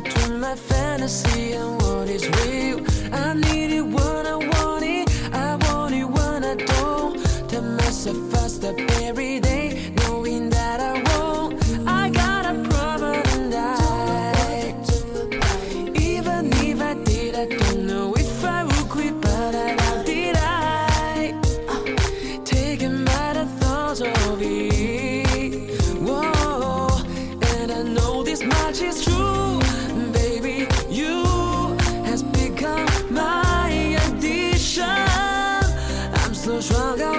between my fantasy and what is real. I need it when I want it. Fast up every day, knowing that I won't. I got a problem and I. Even if I did, I don't know if I would quit, but I did I taken by the thoughts of it. Whoa, and I know this much is true, baby. You has become my addiction. I'm so strung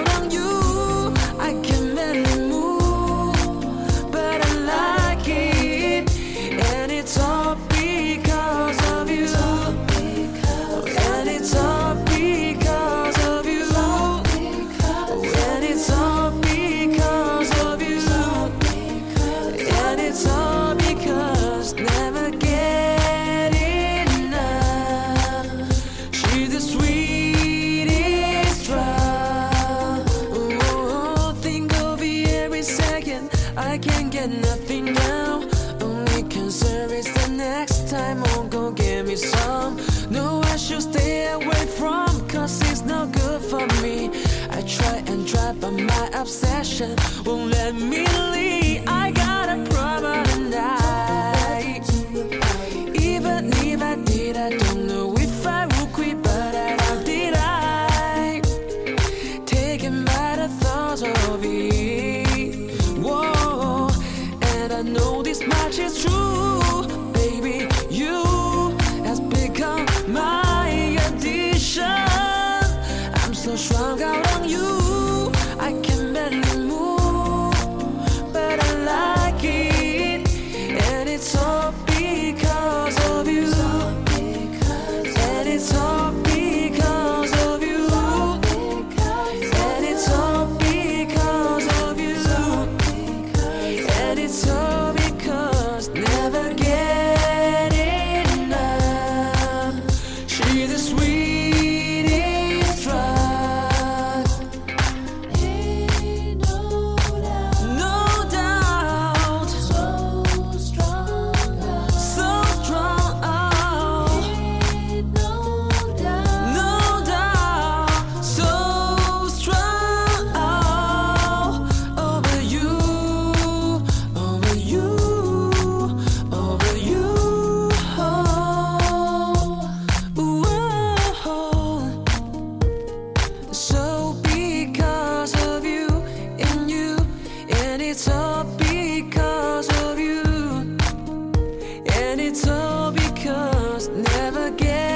now. Only the next time. Go get me some. No, I should stay away from, cause it's good for me. I try and try, but my obsession won't let me leave. And it's all because never get